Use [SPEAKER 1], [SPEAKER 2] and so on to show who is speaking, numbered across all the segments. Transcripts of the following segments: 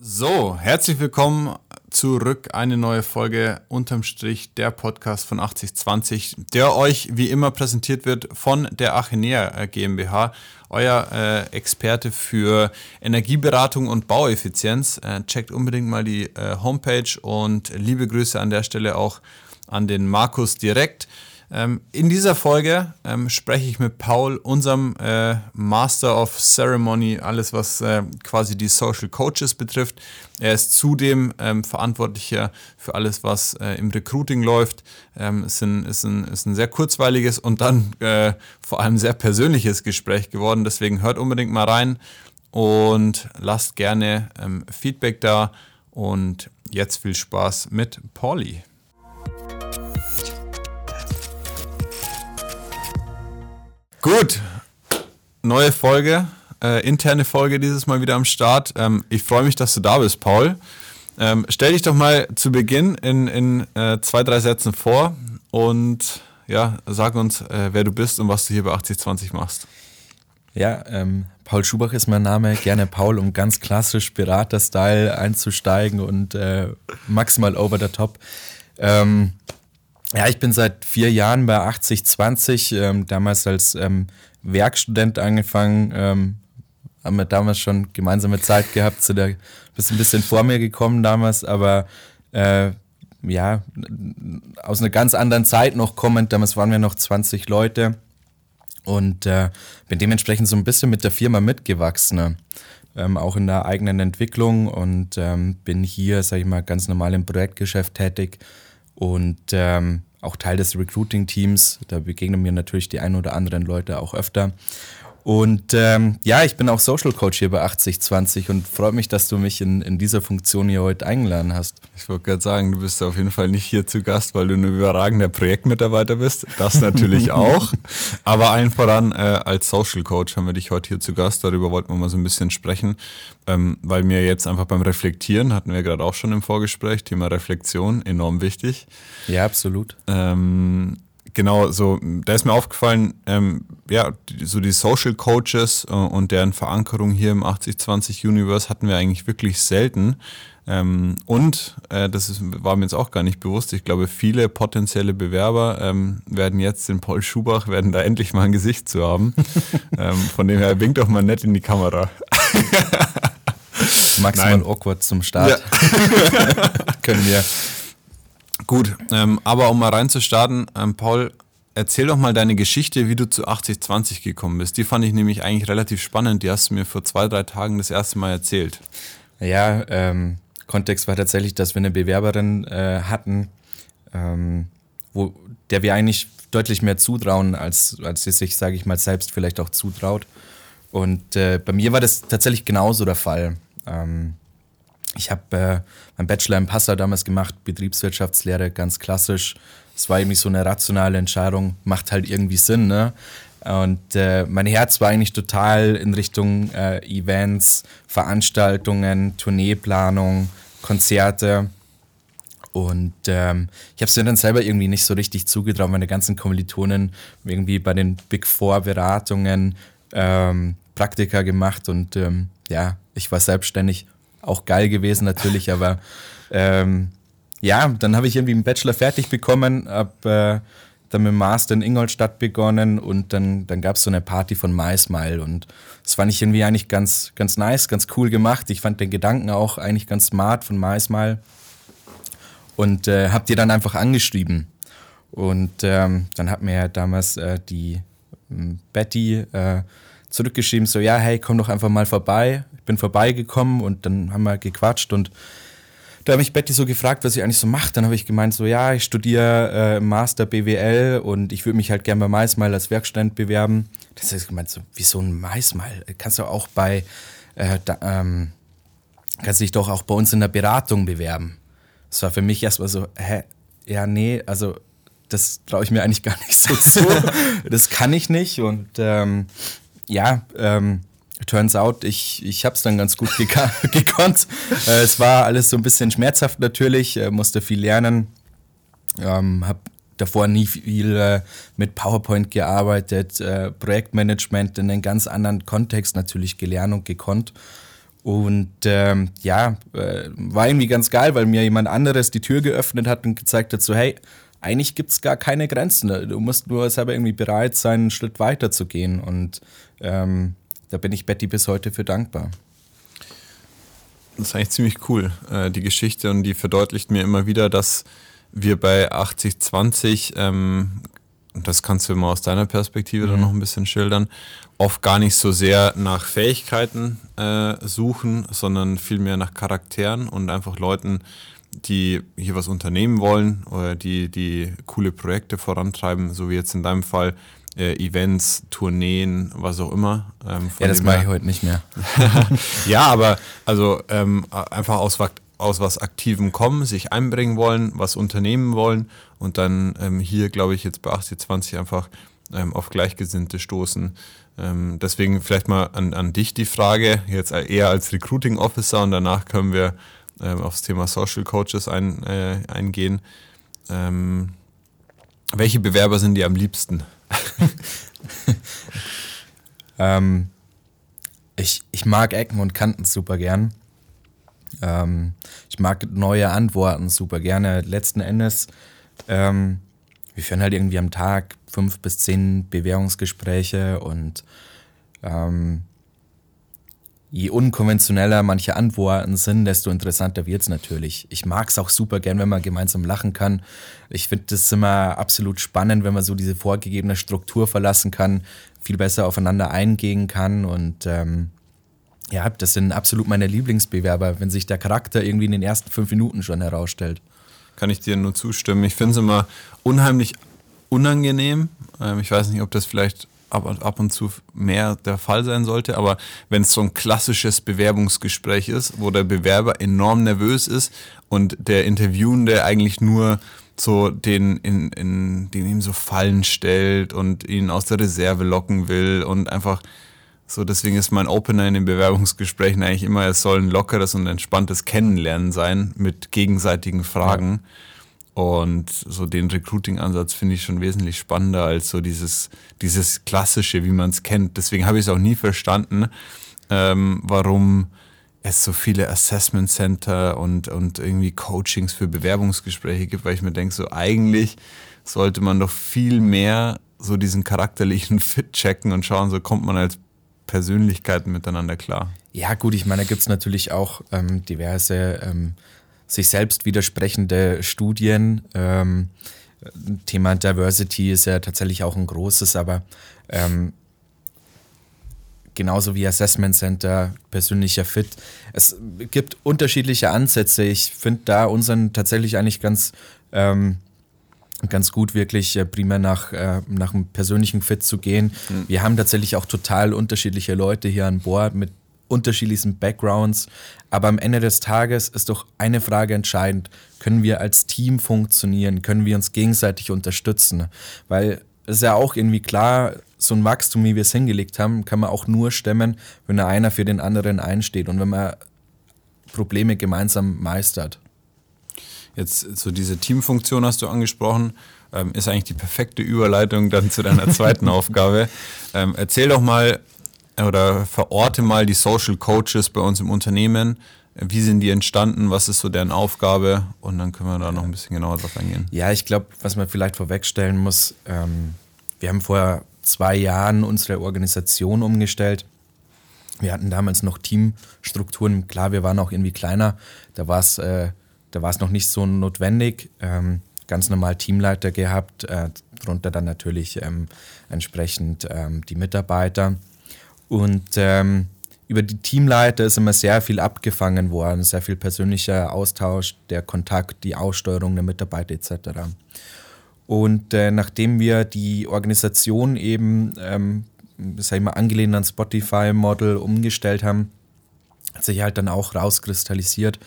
[SPEAKER 1] So, herzlich willkommen zurück. Eine neue Folge unterm Strich der Podcast von 8020, der euch wie immer präsentiert wird von der Achenea äh, GmbH, euer äh, Experte für Energieberatung und Baueffizienz. Äh, checkt unbedingt mal die äh, Homepage und liebe Grüße an der Stelle auch an den Markus direkt. Ähm, in dieser Folge ähm, spreche ich mit Paul, unserem äh, Master of Ceremony, alles was äh, quasi die Social Coaches betrifft. Er ist zudem ähm, verantwortlicher für alles, was äh, im Recruiting läuft. Ähm, ist, ein, ist, ein, ist ein sehr kurzweiliges und dann vor allem sehr persönliches Gespräch geworden. Deswegen hört unbedingt mal rein und lasst gerne Feedback da. Und jetzt viel Spaß mit Pauli. Gut, neue Folge, äh, interne Folge dieses Mal wieder am Start. Ähm, ich freue mich, dass du da bist, Paul. Ähm, stell dich doch mal zu Beginn in, in äh, zwei, drei Sätzen vor und ja, sag uns, äh, wer du bist und was du hier bei 8020 machst.
[SPEAKER 2] Ja, ähm, Paul Schubach ist mein Name. Gerne Paul, um ganz klassisch Berater-Style einzusteigen und äh, maximal over the top. Ähm, ja, ich bin seit vier Jahren bei 8020, ähm, damals als ähm, Werkstudent angefangen, ähm, haben wir damals schon gemeinsame Zeit gehabt, zu der bist ein bisschen vor mir gekommen damals, aber äh, ja, aus einer ganz anderen Zeit noch kommend, damals waren wir noch 20 Leute und äh, bin dementsprechend so ein bisschen mit der Firma mitgewachsen, ähm, auch in der eigenen Entwicklung und ähm, bin hier, sag ich mal, ganz normal im Projektgeschäft tätig und ähm, auch Teil des Recruiting-Teams. Da begegnen mir natürlich die ein oder anderen Leute auch öfter. Und ähm, ja, ich bin auch Social Coach hier bei 8020 und freue mich, dass du mich in, in dieser Funktion hier heute eingeladen hast.
[SPEAKER 1] Ich wollte gerade sagen, du bist auf jeden Fall nicht hier zu Gast, weil du ein überragender Projektmitarbeiter bist. Das natürlich auch. Aber allen voran äh, als Social Coach haben wir dich heute hier zu Gast. Darüber wollten wir mal so ein bisschen sprechen, ähm, weil mir jetzt einfach beim Reflektieren, hatten wir gerade auch schon im Vorgespräch, Thema Reflexion, enorm wichtig.
[SPEAKER 2] Ja, absolut.
[SPEAKER 1] Ähm, genau, so, da ist mir aufgefallen, ähm, ja, so die Social Coaches äh, und deren Verankerung hier im 8020 Universe hatten wir eigentlich wirklich selten. Ähm, und äh, das ist, war mir jetzt auch gar nicht bewusst. Ich glaube, viele potenzielle Bewerber ähm, werden jetzt den Paul Schubach, werden da endlich mal ein Gesicht zu haben. ähm, von dem her winkt doch mal nett in die Kamera.
[SPEAKER 2] Maximal Nein. awkward zum Start. Ja. Können wir
[SPEAKER 1] Gut, ähm, aber um mal reinzustarten, ähm, Paul, erzähl doch mal deine Geschichte, wie du zu 8020 gekommen bist. Die fand ich nämlich eigentlich relativ spannend. Die hast du mir vor zwei, drei Tagen das erste Mal erzählt.
[SPEAKER 2] Ja, ähm, Kontext war tatsächlich, dass wir eine Bewerberin äh, hatten, ähm, wo, der wir eigentlich deutlich mehr zutrauen, als, als sie sich, sage ich mal, selbst vielleicht auch zutraut. Und äh, bei mir war das tatsächlich genauso der Fall. Ähm, ich habe äh, meinen Bachelor im Passau damals gemacht, Betriebswirtschaftslehre, ganz klassisch. Es war irgendwie so eine rationale Entscheidung, macht halt irgendwie Sinn, ne? Und äh, mein Herz war eigentlich total in Richtung äh, Events, Veranstaltungen, Tourneeplanung, Konzerte. Und ähm, ich habe es mir dann selber irgendwie nicht so richtig zugetraut, meine ganzen Kommilitonen irgendwie bei den Big Four Beratungen ähm, Praktika gemacht und ähm, ja, ich war selbstständig auch geil gewesen natürlich, aber ähm, ja, dann habe ich irgendwie einen Bachelor fertig bekommen, habe äh, dann mit dem Master in Ingolstadt begonnen und dann, dann gab es so eine Party von MySmile und das fand ich irgendwie eigentlich ganz, ganz nice, ganz cool gemacht. Ich fand den Gedanken auch eigentlich ganz smart von MySmile und äh, habe die dann einfach angeschrieben. Und ähm, dann hat mir damals äh, die äh, Betty äh, zurückgeschrieben, so ja, hey, komm doch einfach mal vorbei bin vorbeigekommen und dann haben wir gequatscht und da habe ich Betty so gefragt, was sie eigentlich so macht. Dann habe ich gemeint, so ja, ich studiere äh, Master BWL und ich würde mich halt gerne bei MySmile als Werkstudent bewerben. Das ist gemeint, so, wie so ein MySmile? Kannst du auch bei, äh, da, ähm, kannst dich doch auch bei uns in der Beratung bewerben. Das war für mich erstmal so, hä, ja, nee, also das traue ich mir eigentlich gar nicht so zu. das kann ich nicht und ähm, ja, ähm, turns out, ich, ich habe es dann ganz gut gekonnt. äh, es war alles so ein bisschen schmerzhaft natürlich, äh, musste viel lernen, ähm, habe davor nie viel äh, mit PowerPoint gearbeitet, äh, Projektmanagement in einem ganz anderen Kontext natürlich gelernt und gekonnt. Und ähm, ja, äh, war irgendwie ganz geil, weil mir jemand anderes die Tür geöffnet hat und gezeigt hat, so hey, eigentlich gibt es gar keine Grenzen. Du musst nur selber irgendwie bereit sein, einen Schritt weiter zu gehen. Und ähm, da bin ich Betty bis heute für dankbar.
[SPEAKER 1] Das ist eigentlich ziemlich cool, äh, die Geschichte. Und die verdeutlicht mir immer wieder, dass wir bei 80-20, ähm, das kannst du mal aus deiner Perspektive mhm. dann noch ein bisschen schildern, oft gar nicht so sehr nach Fähigkeiten äh, suchen, sondern vielmehr nach Charakteren und einfach Leuten, die hier was unternehmen wollen oder die, die coole Projekte vorantreiben, so wie jetzt in deinem Fall Events, Tourneen, was auch immer.
[SPEAKER 2] Ähm, ja, das mache ich heute nicht mehr.
[SPEAKER 1] ja, aber also ähm, einfach aus, aus was Aktivem kommen, sich einbringen wollen, was unternehmen wollen und dann ähm, hier, glaube ich, jetzt bei 8020 einfach ähm, auf Gleichgesinnte stoßen. Ähm, deswegen vielleicht mal an, an dich die Frage, jetzt eher als Recruiting Officer und danach können wir ähm, aufs Thema Social Coaches ein, äh, eingehen. Welche Bewerber sind dir am liebsten?
[SPEAKER 2] ähm, ich, ich mag Ecken und Kanten super gern. Ähm, ich mag neue Antworten super gerne. Letzten Endes, ähm, wir führen halt irgendwie am Tag fünf bis zehn Bewährungsgespräche und ähm, je unkonventioneller manche Antworten sind, desto interessanter wird es natürlich. Ich mag es auch super gern, wenn man gemeinsam lachen kann. Ich finde das immer absolut spannend, wenn man so diese vorgegebene Struktur verlassen kann, viel besser aufeinander eingehen kann und ähm, ja, das sind absolut meine Lieblingsbewerber, wenn sich der Charakter irgendwie in den ersten fünf Minuten schon herausstellt.
[SPEAKER 1] Kann ich dir nur zustimmen. Ich finde es immer unheimlich unangenehm. Ähm, ich weiß nicht, ob das vielleicht ab, ab und zu mehr der Fall sein sollte, aber wenn es so ein klassisches Bewerbungsgespräch ist, wo der Bewerber enorm nervös ist und der Interviewende eigentlich nur so den, in, in, den ihm so Fallen stellt und ihn aus der Reserve locken will und einfach so, deswegen ist mein Opener in den Bewerbungsgesprächen eigentlich immer, es soll ein lockeres und entspanntes Kennenlernen sein mit gegenseitigen Fragen. Ja. Und so den Recruiting-Ansatz finde ich schon wesentlich spannender als so dieses, dieses Klassische, wie man es kennt. Deswegen habe ich es auch nie verstanden, ähm, warum es so viele Assessment Center und, und irgendwie Coachings für Bewerbungsgespräche gibt, weil ich mir denke, so eigentlich sollte man doch viel mehr so diesen charakterlichen Fit checken und schauen, so kommt man als Persönlichkeiten miteinander klar.
[SPEAKER 2] Ja, gut, ich meine, da gibt es natürlich auch ähm, diverse ähm, sich selbst widersprechende Studien. Ähm, Thema Diversity ist ja tatsächlich auch ein großes, aber ähm, genauso wie Assessment Center, persönlicher Fit. Es gibt unterschiedliche Ansätze. Ich finde da unseren tatsächlich eigentlich ganz, ähm, ganz gut, wirklich äh, primär nach, äh, nach einem persönlichen Fit zu gehen. Mhm. Wir haben tatsächlich auch total unterschiedliche Leute hier an Bord mit unterschiedlichsten Backgrounds. Aber am Ende des Tages ist doch eine Frage entscheidend. Können wir als Team funktionieren? Können wir uns gegenseitig unterstützen? Weil es ist ja auch irgendwie klar, so ein Wachstum, wie wir es hingelegt haben, kann man auch nur stemmen, wenn einer für den anderen einsteht und wenn man Probleme gemeinsam meistert.
[SPEAKER 1] Jetzt so diese Teamfunktion hast du angesprochen, ähm, ist eigentlich die perfekte Überleitung dann zu deiner zweiten Aufgabe. Ähm, erzähl doch mal, oder verorte mal die Social Coaches bei uns im Unternehmen. Wie sind die entstanden? Was ist so deren Aufgabe? Und dann können wir da noch ein bisschen genauer drauf eingehen.
[SPEAKER 2] Ja, ich glaube, was man vielleicht vorwegstellen muss, ähm, wir haben vor zwei Jahren unsere Organisation umgestellt. Wir hatten damals noch Teamstrukturen. Klar, wir waren auch irgendwie kleiner. Da war es äh, noch nicht so notwendig. Ähm, ganz normal Teamleiter gehabt, äh, darunter dann natürlich ähm, entsprechend ähm, die Mitarbeiter. Und ähm, über die Teamleiter ist immer sehr viel abgefangen worden, sehr viel persönlicher Austausch, der Kontakt, die Aussteuerung der Mitarbeiter etc. Und äh, nachdem wir die Organisation eben, ähm, sag ich mal, angelehnt an Spotify-Model umgestellt haben, hat sich halt dann auch rauskristallisiert,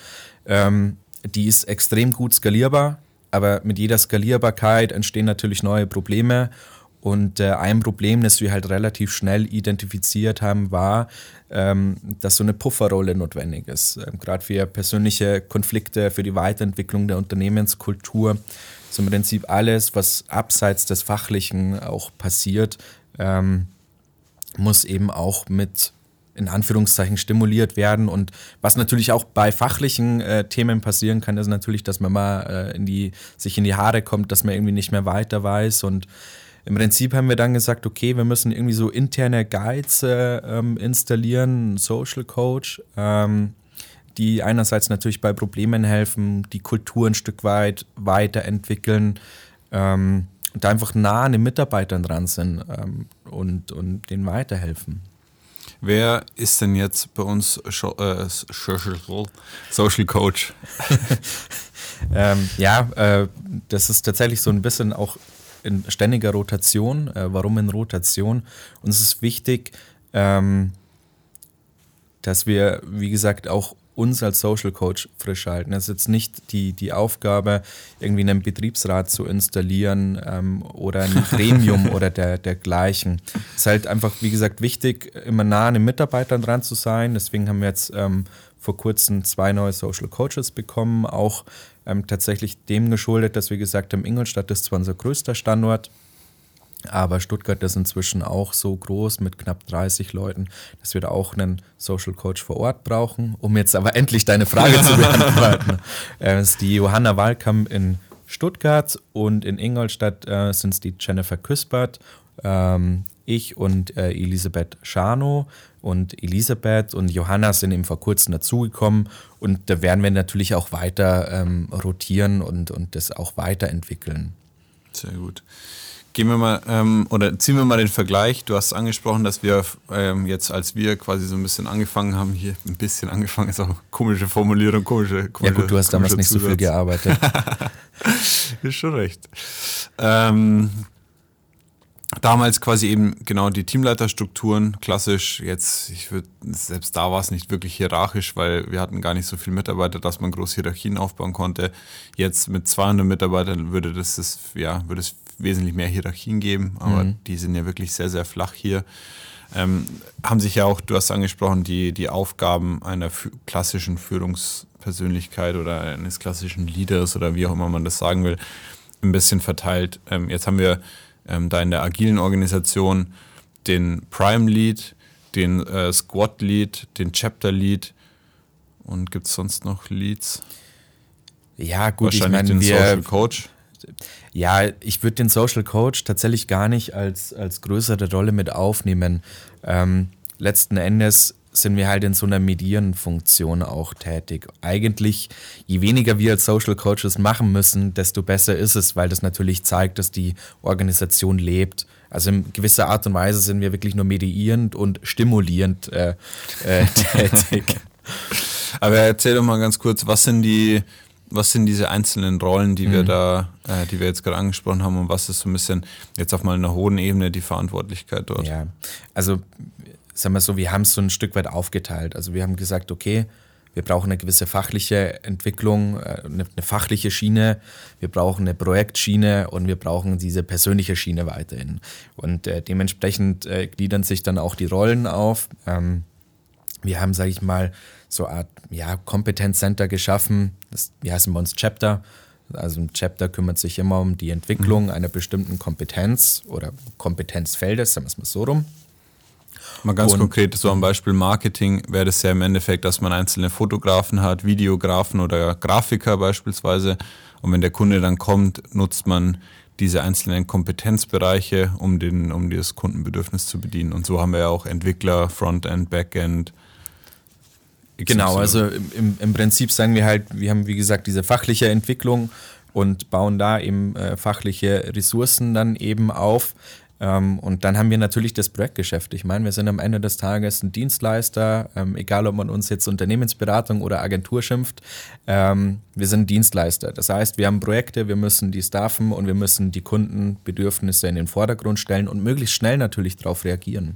[SPEAKER 2] ähm, die ist extrem gut skalierbar, aber mit jeder Skalierbarkeit entstehen natürlich neue Probleme und äh, ein Problem, das wir halt relativ schnell identifiziert haben, war, ähm, dass so eine Pufferrolle notwendig ist. Ähm, Gerade für persönliche Konflikte, für die Weiterentwicklung der Unternehmenskultur. So im Prinzip alles, was abseits des Fachlichen auch passiert, ähm, muss eben auch mit in Anführungszeichen stimuliert werden. Und was natürlich auch bei fachlichen äh, Themen passieren kann, ist natürlich, dass man mal äh, in die, sich in die Haare kommt, dass man irgendwie nicht mehr weiter weiß. Und im Prinzip haben wir dann gesagt, okay, wir müssen irgendwie so interne Guides äh, ähm, installieren, Social Coach, ähm, die einerseits natürlich bei Problemen helfen, die Kultur ein Stück weit weiterentwickeln. Ähm, und da einfach nah an den Mitarbeitern dran sind ähm, und, und denen weiterhelfen.
[SPEAKER 1] Wer ist denn jetzt bei uns äh, Social Coach?
[SPEAKER 2] ähm, ja, äh, das ist tatsächlich so ein bisschen auch in ständiger Rotation. Äh, warum in Rotation? Uns ist wichtig, ähm, dass wir, wie gesagt, auch uns als Social Coach frisch halten. Es ist jetzt nicht die, die Aufgabe, irgendwie einen Betriebsrat zu installieren ähm, oder ein Gremium oder der, dergleichen. Es ist halt einfach, wie gesagt, wichtig, immer nah an den Mitarbeitern dran zu sein. Deswegen haben wir jetzt ähm, vor kurzem zwei neue Social Coaches bekommen, auch ähm, tatsächlich dem geschuldet, dass wir gesagt haben, Ingolstadt ist zwar unser größter Standort, aber Stuttgart ist inzwischen auch so groß mit knapp 30 Leuten, dass wir da auch einen Social Coach vor Ort brauchen. Um jetzt aber endlich deine Frage zu beantworten, äh, ist die Johanna Wahlkamp in Stuttgart und in Ingolstadt äh, sind es die Jennifer Küspert, ähm, ich und äh, Elisabeth Schano. Und Elisabeth und Johanna sind eben vor kurzem dazugekommen und da werden wir natürlich auch weiter ähm, rotieren und, und das auch weiterentwickeln.
[SPEAKER 1] Sehr gut. Gehen wir mal, ähm, oder ziehen wir mal den Vergleich. Du hast angesprochen, dass wir ähm, jetzt, als wir quasi so ein bisschen angefangen haben, hier ein bisschen angefangen, ist auch eine komische Formulierung, komische, komische
[SPEAKER 2] Ja gut, du hast damals nicht Zusatz. so viel gearbeitet.
[SPEAKER 1] ist schon recht. Ähm, damals quasi eben genau die Teamleiterstrukturen, klassisch, jetzt, ich würde, selbst da war es nicht wirklich hierarchisch, weil wir hatten gar nicht so viele Mitarbeiter, dass man große Hierarchien aufbauen konnte. Jetzt mit 200 Mitarbeitern würde das, das ja, würde es wesentlich mehr Hierarchien geben, aber mhm. die sind ja wirklich sehr, sehr flach hier. Ähm, haben sich ja auch, du hast angesprochen, die, die Aufgaben einer klassischen Führungspersönlichkeit oder eines klassischen Leaders oder wie auch immer man das sagen will, ein bisschen verteilt. Ähm, jetzt haben wir ähm, da in der agilen Organisation den Prime Lead, den äh, Squad Lead, den Chapter Lead und gibt es sonst noch Leads?
[SPEAKER 2] Ja, gut,
[SPEAKER 1] Wahrscheinlich ich meine, den Social Coach.
[SPEAKER 2] Ja, ich würde den Social Coach tatsächlich gar nicht als, als größere Rolle mit aufnehmen. Ähm, letzten Endes sind wir halt in so einer medierenden Funktion auch tätig. Eigentlich, je weniger wir als Social Coaches machen müssen, desto besser ist es, weil das natürlich zeigt, dass die Organisation lebt. Also in gewisser Art und Weise sind wir wirklich nur medierend und stimulierend äh, äh, tätig.
[SPEAKER 1] Aber erzähl doch mal ganz kurz, was sind die, was sind diese einzelnen Rollen, die mhm. wir da, äh, die wir jetzt gerade angesprochen haben und was ist so ein bisschen jetzt auf mal einer hohen Ebene die Verantwortlichkeit dort?
[SPEAKER 2] Ja, also sagen wir so, wir haben es so ein Stück weit aufgeteilt. Also wir haben gesagt, okay, wir brauchen eine gewisse fachliche Entwicklung, äh, eine, eine fachliche Schiene, wir brauchen eine Projektschiene und wir brauchen diese persönliche Schiene weiterhin. Und äh, dementsprechend äh, gliedern sich dann auch die Rollen auf. Ähm, wir haben, sage ich mal, so eine Art ja, Kompetenzcenter geschaffen. Das, wie heißen bei uns Chapter? Also ein Chapter kümmert sich immer um die Entwicklung mhm. einer bestimmten Kompetenz oder Kompetenzfeldes, sagen wir es mal so rum.
[SPEAKER 1] Mal ganz und, konkret, so am Beispiel Marketing wäre das ja im Endeffekt, dass man einzelne Fotografen hat, Videografen oder Grafiker beispielsweise. Und wenn der Kunde dann kommt, nutzt man diese einzelnen Kompetenzbereiche, um, den, um das Kundenbedürfnis zu bedienen. Und so haben wir ja auch Entwickler, Frontend, Backend.
[SPEAKER 2] Genau, also im, im Prinzip sagen wir halt, wir haben wie gesagt diese fachliche Entwicklung und bauen da eben äh, fachliche Ressourcen dann eben auf. Ähm, und dann haben wir natürlich das Projektgeschäft. Ich meine, wir sind am Ende des Tages ein Dienstleister, ähm, egal ob man uns jetzt Unternehmensberatung oder Agentur schimpft. Ähm, wir sind Dienstleister. Das heißt, wir haben Projekte, wir müssen die staffen und wir müssen die Kundenbedürfnisse in den Vordergrund stellen und möglichst schnell natürlich darauf reagieren.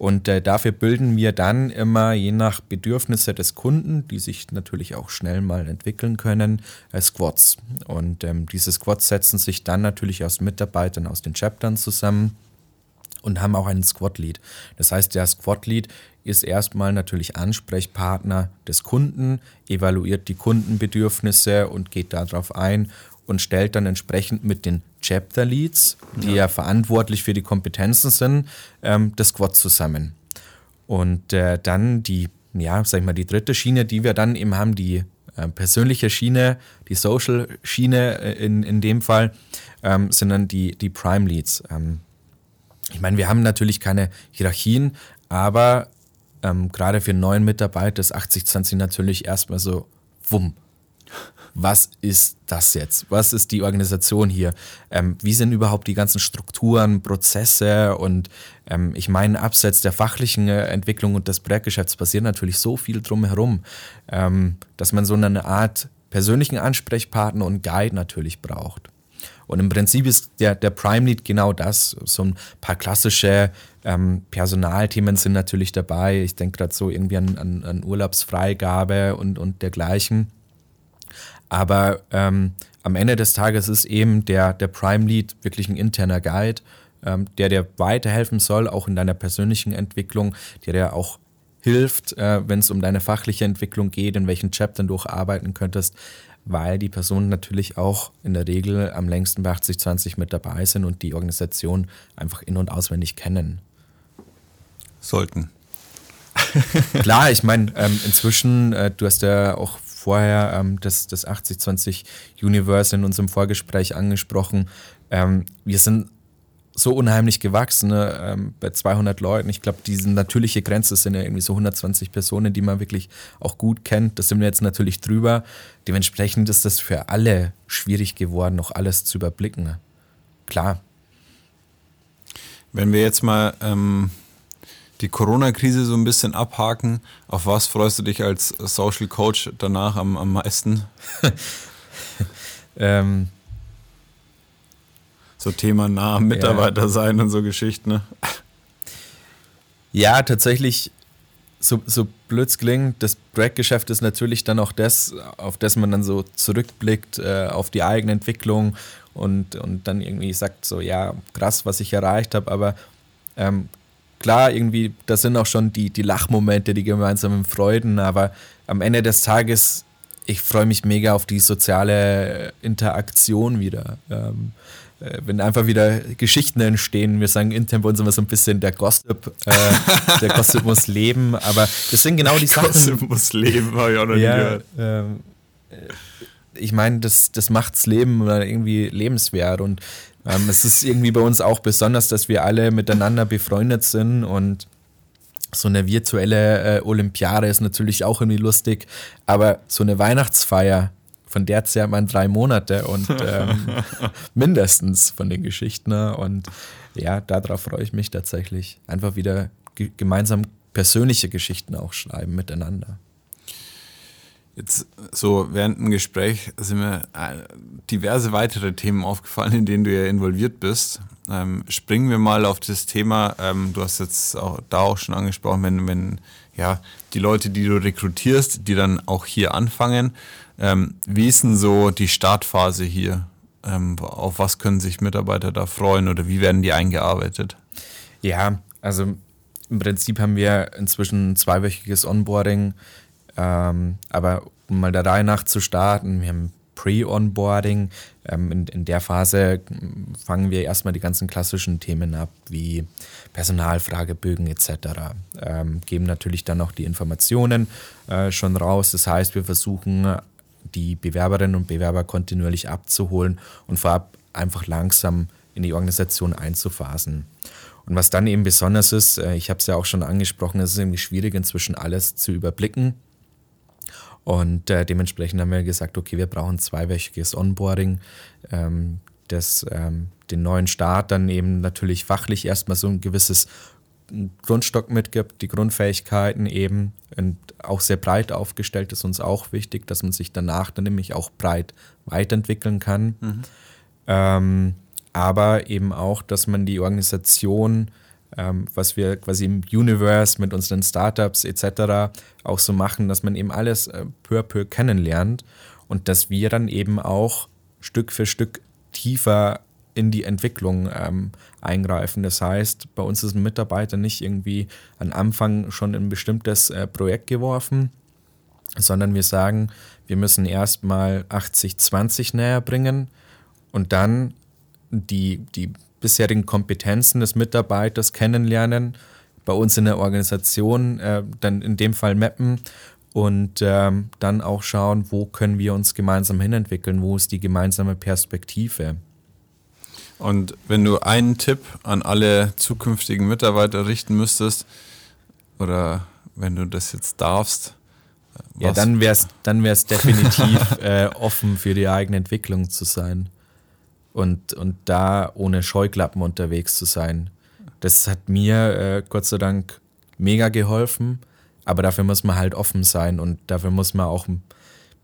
[SPEAKER 2] Und äh, dafür bilden wir dann immer, je nach Bedürfnisse des Kunden, die sich natürlich auch schnell mal entwickeln können, äh, Squads. Und ähm, diese Squads setzen sich dann natürlich aus Mitarbeitern aus den Chaptern zusammen und haben auch einen Squad-Lead. Das heißt, der Squad-Lead ist erstmal natürlich Ansprechpartner des Kunden, evaluiert die Kundenbedürfnisse und geht darauf ein und stellt dann entsprechend mit den Chapter Leads, die ja, ja verantwortlich für die Kompetenzen sind, ähm, das Squad zusammen. Und äh, dann die, ja, sag ich mal, die dritte Schiene, die wir dann eben haben, die äh, persönliche Schiene, die Social-Schiene äh, in, in dem Fall, ähm, sind dann die, die Prime Leads. Ähm, ich meine, wir haben natürlich keine Hierarchien, aber ähm, gerade für neuen Mitarbeiter ist 80-20 natürlich erstmal so, wumm. Was ist das jetzt? Was ist die Organisation hier? Ähm, wie sind überhaupt die ganzen Strukturen, Prozesse? Und ähm, ich meine, abseits der fachlichen äh, Entwicklung und des Projektgeschäfts passiert natürlich so viel drumherum, ähm, dass man so eine Art persönlichen Ansprechpartner und Guide natürlich braucht. Und im Prinzip ist der, der Prime Lead genau das. So ein paar klassische ähm, Personalthemen sind natürlich dabei. Ich denke gerade so irgendwie an, an, an, Urlaubsfreigabe und, und dergleichen. Aber ähm, am Ende des Tages ist eben der, der Prime Lead wirklich ein interner Guide, ähm, der dir weiterhelfen soll, auch in deiner persönlichen Entwicklung, der dir auch hilft, äh, wenn es um deine fachliche Entwicklung geht, in welchen Chaptern du auch arbeiten könntest weil die Personen natürlich auch in der Regel am längsten bei 80-20 mit dabei sind und die Organisation einfach in- und auswendig kennen.
[SPEAKER 1] Sollten.
[SPEAKER 2] Klar, ich meine, ähm, inzwischen, äh, du hast ja auch vorher ähm, das, das 80-20 Universe in unserem Vorgespräch angesprochen. Ähm, wir sind so unheimlich gewachsen ne? ähm, bei 200 Leuten. Ich glaube, diese natürliche Grenze sind ja irgendwie so 120 Personen, die man wirklich auch gut kennt. Das sind wir jetzt natürlich drüber. Dementsprechend ist das für alle schwierig geworden, noch alles zu überblicken. Klar.
[SPEAKER 1] Wenn wir jetzt mal ähm, die Corona-Krise so ein bisschen abhaken, auf was freust du dich als Social Coach danach am, am meisten? ähm, so Thema nah Mitarbeiter ja. sein und so Geschichten. Ne?
[SPEAKER 2] Ja, tatsächlich, so, so blöd klingt, das Projektgeschäft ist natürlich dann auch das, auf das man dann so zurückblickt, äh, auf die eigene Entwicklung und, und dann irgendwie sagt so, ja, krass, was ich erreicht habe, aber ähm, klar, irgendwie, das sind auch schon die, die Lachmomente, die gemeinsamen Freuden, aber am Ende des Tages, ich freue mich mega auf die soziale Interaktion wieder. Ähm, äh, wenn einfach wieder Geschichten entstehen. Wir sagen intern bei uns immer so ein bisschen, der Gossip, äh, der Gossip muss leben, aber das sind genau die Sachen.
[SPEAKER 1] Gossip muss leben, habe ich auch noch ja, nie gehört. Ähm,
[SPEAKER 2] äh, ich meine, das, das macht das Leben irgendwie lebenswert und ähm, es ist irgendwie bei uns auch besonders, dass wir alle miteinander befreundet sind und so eine virtuelle äh, Olympiade ist natürlich auch irgendwie lustig, aber so eine Weihnachtsfeier, von der zehrt man drei Monate und ähm, mindestens von den Geschichten. Ne? Und ja, darauf freue ich mich tatsächlich. Einfach wieder gemeinsam persönliche Geschichten auch schreiben miteinander.
[SPEAKER 1] Jetzt so während dem Gespräch sind mir äh, diverse weitere Themen aufgefallen, in denen du ja involviert bist. Ähm, springen wir mal auf das Thema, ähm, du hast jetzt auch da auch schon angesprochen, wenn, wenn ja, die Leute, die du rekrutierst, die dann auch hier anfangen, ähm, wie ist denn so die Startphase hier? Ähm, auf was können sich Mitarbeiter da freuen oder wie werden die eingearbeitet?
[SPEAKER 2] Ja, also im Prinzip haben wir inzwischen ein zweiwöchiges Onboarding, ähm, aber um mal der Reihe nach zu starten, wir haben Pre-Onboarding. Ähm, in, in, der Phase fangen wir erstmal die ganzen klassischen Themen ab, wie Personalfragebögen etc. Ähm, geben natürlich dann auch die Informationen äh, schon raus. Das heißt, wir versuchen die Bewerberinnen und Bewerber kontinuierlich abzuholen und vorab einfach langsam in die Organisation einzuphasen. Und was dann eben besonders ist, äh, ich habe es ja auch schon angesprochen, es ist irgendwie schwierig inzwischen alles zu überblicken. Und äh, dementsprechend haben wir gesagt, okay, wir brauchen zweiwöchiges Onboarding, ähm, das ähm, den neuen Start dann eben natürlich fachlich erstmal so ein gewisses Grundstock mitgibt, die Grundfähigkeiten eben und auch sehr breit aufgestellt ist uns auch wichtig, dass man sich danach dann nämlich auch breit weiterentwickeln kann. Mhm. Ähm, aber eben auch, dass man die Organisation, ähm, was wir quasi im Universe mit unseren Startups etc. auch so machen, dass man eben alles äh, peu à peu kennenlernt und dass wir dann eben auch Stück für Stück tiefer in die Entwicklung ähm, eingreifen. Das heißt, bei uns ist ein Mitarbeiter nicht irgendwie am Anfang schon in ein bestimmtes äh, Projekt geworfen, sondern wir sagen, wir müssen erstmal 80-20 näher bringen und dann die, die bisherigen Kompetenzen des Mitarbeiters kennenlernen, bei uns in der Organisation äh, dann in dem Fall mappen und ähm, dann auch schauen, wo können wir uns gemeinsam hinentwickeln, wo ist die gemeinsame Perspektive.
[SPEAKER 1] Und wenn du einen Tipp an alle zukünftigen Mitarbeiter richten müsstest, oder wenn du das jetzt darfst,
[SPEAKER 2] ja, dann wäre es dann wär's definitiv äh, offen für die eigene Entwicklung zu sein. Und, und da ohne Scheuklappen unterwegs zu sein. Das hat mir äh, Gott sei Dank mega geholfen. Aber dafür muss man halt offen sein und dafür muss man auch ein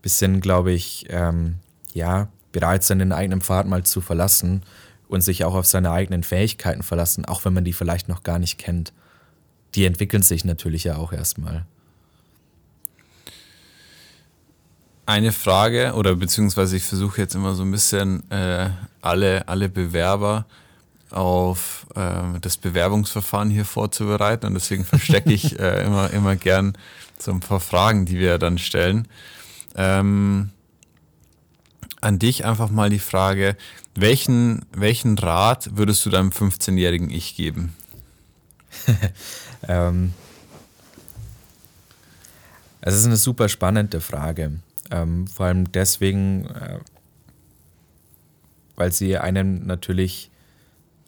[SPEAKER 2] bisschen, glaube ich, ähm, ja, bereit sein, den eigenen Pfad mal zu verlassen und sich auch auf seine eigenen Fähigkeiten verlassen, auch wenn man die vielleicht noch gar nicht kennt. Die entwickeln sich natürlich ja auch erstmal.
[SPEAKER 1] Eine Frage oder beziehungsweise ich versuche jetzt immer so ein bisschen äh, alle, alle Bewerber auf äh, das Bewerbungsverfahren hier vorzubereiten und deswegen verstecke ich äh, immer, immer gern so ein paar Fragen, die wir dann stellen. Ähm, an dich einfach mal die Frage, welchen, welchen Rat würdest du deinem 15-jährigen Ich geben? ähm,
[SPEAKER 2] es ist eine super spannende Frage. Ähm, vor allem deswegen, äh, weil sie einen natürlich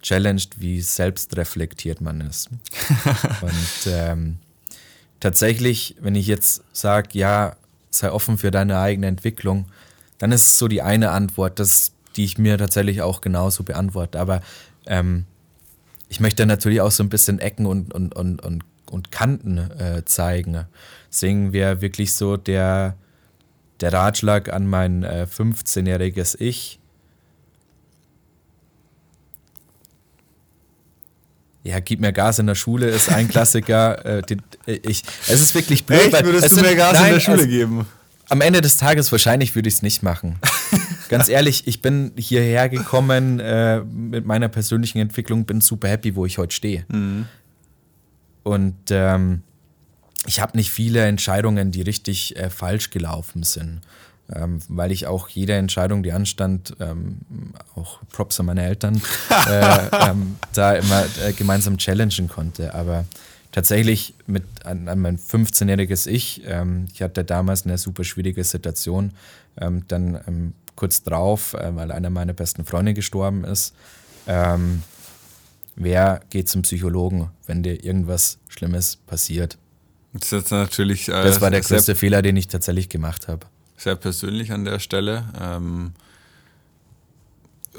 [SPEAKER 2] challenged, wie selbstreflektiert man ist. Und ähm, tatsächlich, wenn ich jetzt sage, ja, sei offen für deine eigene Entwicklung, dann ist es so die eine Antwort, das, die ich mir tatsächlich auch genauso beantworte. Aber ähm, ich möchte natürlich auch so ein bisschen Ecken und, und, und, und, und Kanten äh, zeigen. Deswegen wäre wirklich so der, der Ratschlag an mein äh, 15-jähriges Ich. Ja, gib mir Gas in der Schule ist ein Klassiker. äh, die, äh, ich, es ist wirklich blöd.
[SPEAKER 1] Echt? Würdest du mir Gas nein, in der Schule also, geben?
[SPEAKER 2] Am Ende des Tages wahrscheinlich würde ich es nicht machen. Ganz ehrlich, ich bin hierher gekommen äh, mit meiner persönlichen Entwicklung, bin super happy, wo ich heute stehe. Mhm. Und ähm, ich habe nicht viele Entscheidungen, die richtig äh, falsch gelaufen sind. Ähm, weil ich auch jede Entscheidung, die anstand, ähm, auch Props an meine Eltern, äh, ähm, da immer äh, gemeinsam challengen konnte. Aber tatsächlich mit an, an mein 15-jähriges Ich, ähm, ich hatte damals eine super schwierige Situation, ähm, dann ähm, kurz drauf, äh, weil einer meiner besten Freunde gestorben ist, wer geht zum Psychologen, wenn dir irgendwas Schlimmes passiert?
[SPEAKER 1] Das, ist natürlich,
[SPEAKER 2] äh, das war der größte Fehler, den ich tatsächlich gemacht habe.
[SPEAKER 1] Sehr persönlich an der Stelle. Ähm,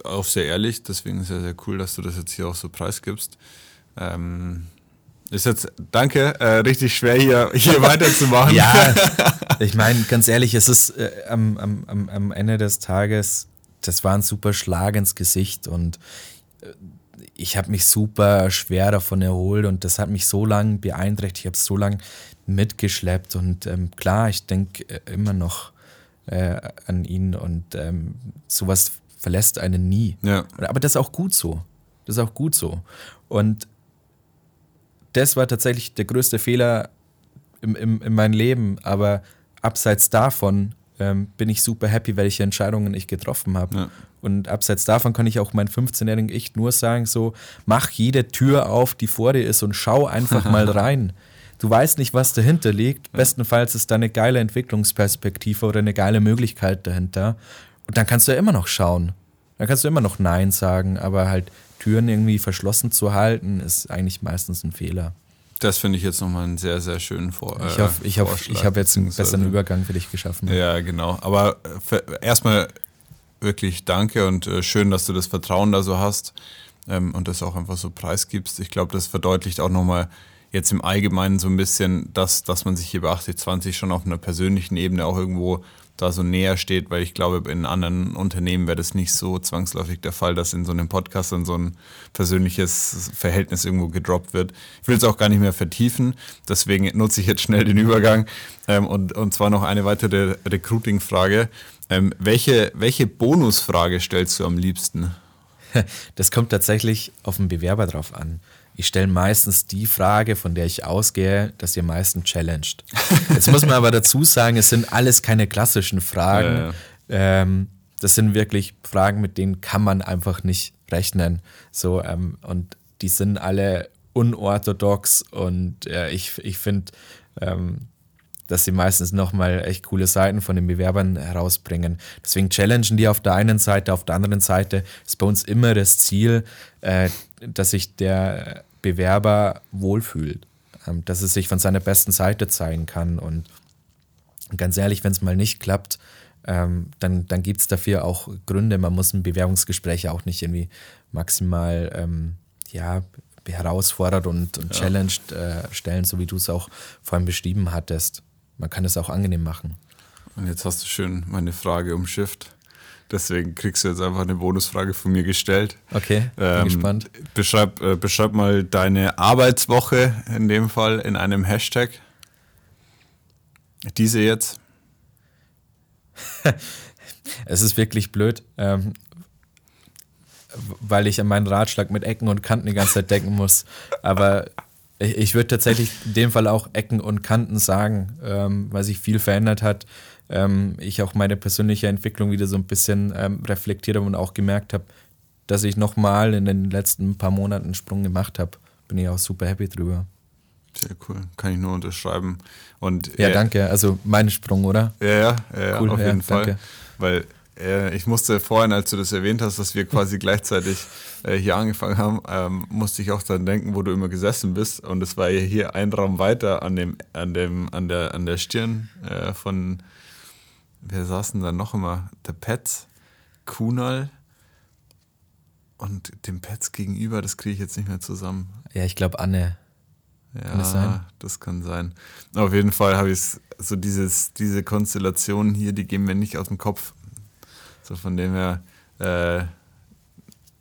[SPEAKER 1] auch sehr ehrlich, deswegen sehr, sehr cool, dass du das jetzt hier auch so preisgibst. Ähm, ist jetzt, danke, äh, richtig schwer hier, hier weiterzumachen.
[SPEAKER 2] ja, ich meine, ganz ehrlich, es ist äh, am, am, am Ende des Tages, das war ein super Schlag ins Gesicht und äh, ich habe mich super schwer davon erholt und das hat mich so lange beeinträchtigt, ich habe es so lange mitgeschleppt und ähm, klar, ich denke äh, immer noch äh, an ihn und ähm, sowas verlässt einen nie. Ja. Aber das ist auch gut so. Das ist auch gut so. Und das war tatsächlich der größte Fehler im, im, in meinem Leben, aber abseits davon ähm, bin ich super happy, welche Entscheidungen ich getroffen habe. Ja. Und abseits davon kann ich auch meinem 15-jährigen Ich nur sagen, so, mach jede Tür auf, die vor dir ist und schau einfach mal rein. Du weißt nicht, was dahinter liegt. Bestenfalls ist da eine geile Entwicklungsperspektive oder eine geile Möglichkeit dahinter. Und dann kannst du ja immer noch schauen. Dann kannst du immer noch Nein sagen, aber halt Türen irgendwie verschlossen zu halten, ist eigentlich meistens ein Fehler.
[SPEAKER 1] Das finde ich jetzt nochmal einen sehr, sehr schönen Vor
[SPEAKER 2] Ich hoffe, ich, hoff, ich habe jetzt einen besseren Übergang für dich geschaffen.
[SPEAKER 1] Ja, genau. Aber erstmal wirklich danke und äh, schön, dass du das Vertrauen da so hast ähm, und das auch einfach so preisgibst. Ich glaube, das verdeutlicht auch nochmal jetzt im Allgemeinen so ein bisschen, dass, dass man sich hier bei 8020 schon auf einer persönlichen Ebene auch irgendwo da so näher steht, weil ich glaube, in anderen Unternehmen wäre das nicht so zwangsläufig der Fall, dass in so einem Podcast dann so ein persönliches Verhältnis irgendwo gedroppt wird. Ich will es auch gar nicht mehr vertiefen, deswegen nutze ich jetzt schnell den Übergang ähm, und, und zwar noch eine weitere Recruiting-Frage. Ähm, welche, welche Bonusfrage stellst du am liebsten?
[SPEAKER 2] Das kommt tatsächlich auf den Bewerber drauf an ich stelle meistens die Frage, von der ich ausgehe, dass ihr meisten challenged. Jetzt muss man aber dazu sagen, es sind alles keine klassischen Fragen. Ja, ja. Ähm, das sind wirklich Fragen, mit denen kann man einfach nicht rechnen. So, ähm, und die sind alle unorthodox und äh, ich, ich finde, ähm, dass sie meistens nochmal echt coole Seiten von den Bewerbern herausbringen. Deswegen challengen die auf der einen Seite, auf der anderen Seite ist bei uns immer das Ziel, äh, dass sich der Bewerber wohlfühlt, ähm, dass es sich von seiner besten Seite zeigen kann. Und ganz ehrlich, wenn es mal nicht klappt, ähm, dann, dann gibt es dafür auch Gründe. Man muss ein Bewerbungsgespräch auch nicht irgendwie maximal ähm, ja, herausfordert und, und ja. challenged äh, stellen, so wie du es auch vorhin beschrieben hattest. Man kann es auch angenehm machen.
[SPEAKER 1] Und jetzt hast du schön meine Frage umschifft. Deswegen kriegst du jetzt einfach eine Bonusfrage von mir gestellt.
[SPEAKER 2] Okay, bin ähm, gespannt.
[SPEAKER 1] Beschreib, äh, beschreib mal deine Arbeitswoche in dem Fall in einem Hashtag. Diese jetzt.
[SPEAKER 2] es ist wirklich blöd, ähm, weil ich an meinen Ratschlag mit Ecken und Kanten die ganze Zeit denken muss. Aber ich, ich würde tatsächlich in dem Fall auch Ecken und Kanten sagen, ähm, weil sich viel verändert hat. Ähm, ich auch meine persönliche Entwicklung wieder so ein bisschen ähm, reflektiert habe und auch gemerkt habe, dass ich nochmal in den letzten paar Monaten einen Sprung gemacht habe. Bin ich auch super happy drüber.
[SPEAKER 1] Sehr cool, kann ich nur unterschreiben. Und,
[SPEAKER 2] ja, äh, danke. Also mein Sprung, oder?
[SPEAKER 1] Ja, ja, ja cool, auf jeden ja, Fall. Danke. Weil äh, ich musste vorhin, als du das erwähnt hast, dass wir quasi gleichzeitig äh, hier angefangen haben, ähm, musste ich auch daran denken, wo du immer gesessen bist. Und es war ja hier ein Raum weiter an dem, an dem, an der, an der Stirn äh, von, wer saßen da noch immer? Der Petz, Kunal und dem Petz gegenüber, das kriege ich jetzt nicht mehr zusammen.
[SPEAKER 2] Ja, ich glaube Anne.
[SPEAKER 1] Ja, kann das, sein? das kann sein. Auf jeden Fall habe ich so dieses, diese Konstellation hier, die gehen mir nicht aus dem Kopf. So von dem her, äh,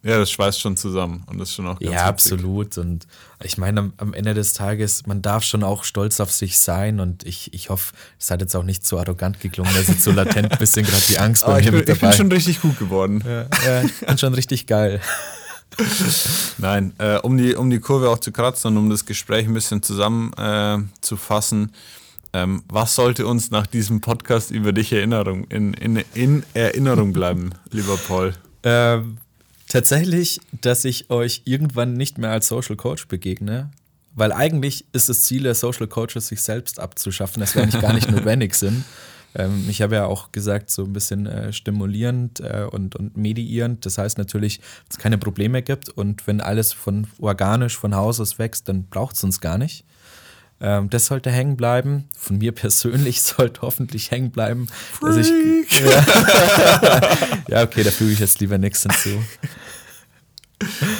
[SPEAKER 1] ja, das schweißt schon zusammen und das ist schon auch
[SPEAKER 2] ganz Ja, witzig. absolut. Und ich meine, am, am, Ende des Tages, man darf schon auch stolz auf sich sein und ich, ich hoffe, es hat jetzt auch nicht so arrogant geklungen, dass jetzt so latent ein bisschen gerade die Angst
[SPEAKER 1] bei oh, mir bin, mit dabei. Ich bin schon richtig gut geworden.
[SPEAKER 2] Ja, ja ich bin schon richtig geil.
[SPEAKER 1] Nein, äh, um, die, um die Kurve auch zu kratzen und um das Gespräch ein bisschen zusammenzufassen, äh, ähm, was sollte uns nach diesem Podcast über dich Erinnerung, in, in, in Erinnerung bleiben, lieber Paul?
[SPEAKER 2] Ähm, tatsächlich, dass ich euch irgendwann nicht mehr als Social Coach begegne. Weil eigentlich ist das Ziel der Social Coaches, sich selbst abzuschaffen, dass wir eigentlich gar nicht notwendig sind. Ähm, ich habe ja auch gesagt, so ein bisschen äh, stimulierend äh, und, und mediierend. Das heißt natürlich, dass es keine Probleme gibt und wenn alles von organisch von Haus aus wächst, dann braucht es uns gar nicht. Ähm, das sollte hängen bleiben. Von mir persönlich sollte hoffentlich hängen bleiben. Dass ich, ja. ja, okay, da füge ich jetzt lieber nichts hinzu.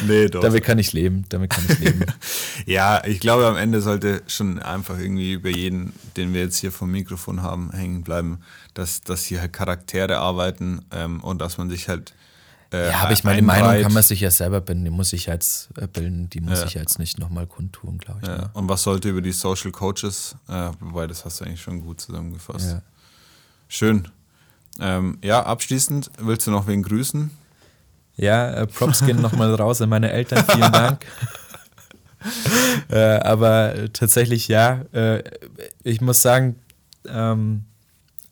[SPEAKER 2] Nee, doch. Damit kann ich leben. Damit kann ich leben.
[SPEAKER 1] ja, ich glaube, am Ende sollte schon einfach irgendwie über jeden, den wir jetzt hier vom Mikrofon haben, hängen bleiben, dass, dass hier halt Charaktere arbeiten ähm, und dass man sich halt.
[SPEAKER 2] Äh, ja, aber ich meine, die Meinung kann man sich ja selber bilden, die muss ich jetzt äh, bilden, die muss ja. ich jetzt nicht nochmal kundtun, glaube ich. Ja.
[SPEAKER 1] Ne? Und was sollte über die Social Coaches, äh, wobei das hast du eigentlich schon gut zusammengefasst. Ja. Schön. Ähm, ja, abschließend, willst du noch wen grüßen?
[SPEAKER 2] Ja, äh, Props gehen nochmal raus an meine Eltern. Vielen Dank. äh, aber tatsächlich ja, äh, ich muss sagen, ähm,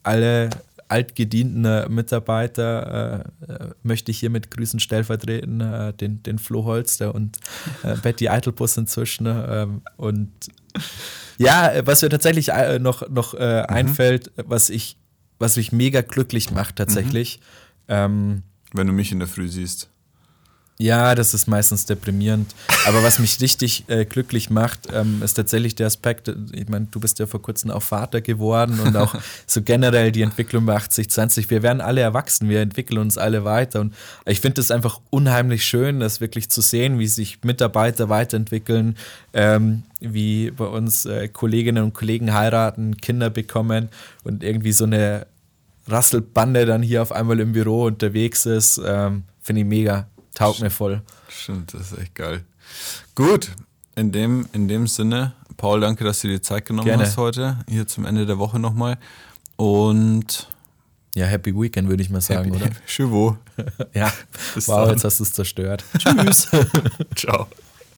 [SPEAKER 2] alle altgedienten Mitarbeiter äh, äh, möchte ich hiermit grüßen, stellvertreten, äh, den, den Flo Holster und äh, Betty Eitelbus inzwischen. Ähm, und ja, was mir tatsächlich noch, noch mhm. einfällt, was ich, was mich mega glücklich macht tatsächlich, mhm. ähm,
[SPEAKER 1] wenn du mich in der Früh siehst.
[SPEAKER 2] Ja, das ist meistens deprimierend. Aber was mich richtig äh, glücklich macht, ähm, ist tatsächlich der Aspekt, ich meine, du bist ja vor kurzem auch Vater geworden und auch so generell die Entwicklung bei 80-20. Wir werden alle erwachsen, wir entwickeln uns alle weiter. Und ich finde es einfach unheimlich schön, das wirklich zu sehen, wie sich Mitarbeiter weiterentwickeln, ähm, wie bei uns äh, Kolleginnen und Kollegen heiraten, Kinder bekommen und irgendwie so eine Rasselbande dann hier auf einmal im Büro unterwegs ist, ähm, finde ich mega. Taugt mir voll.
[SPEAKER 1] Stimmt, das ist echt geil. Gut, in dem, in dem Sinne, Paul, danke, dass du dir die Zeit genommen Gerne. hast heute, hier zum Ende der Woche nochmal. Und
[SPEAKER 2] ja, Happy Weekend würde ich mal sagen, happy, oder?
[SPEAKER 1] Chivo.
[SPEAKER 2] ja, Bis wow, dann. jetzt hast du es zerstört.
[SPEAKER 1] Tschüss. Ciao.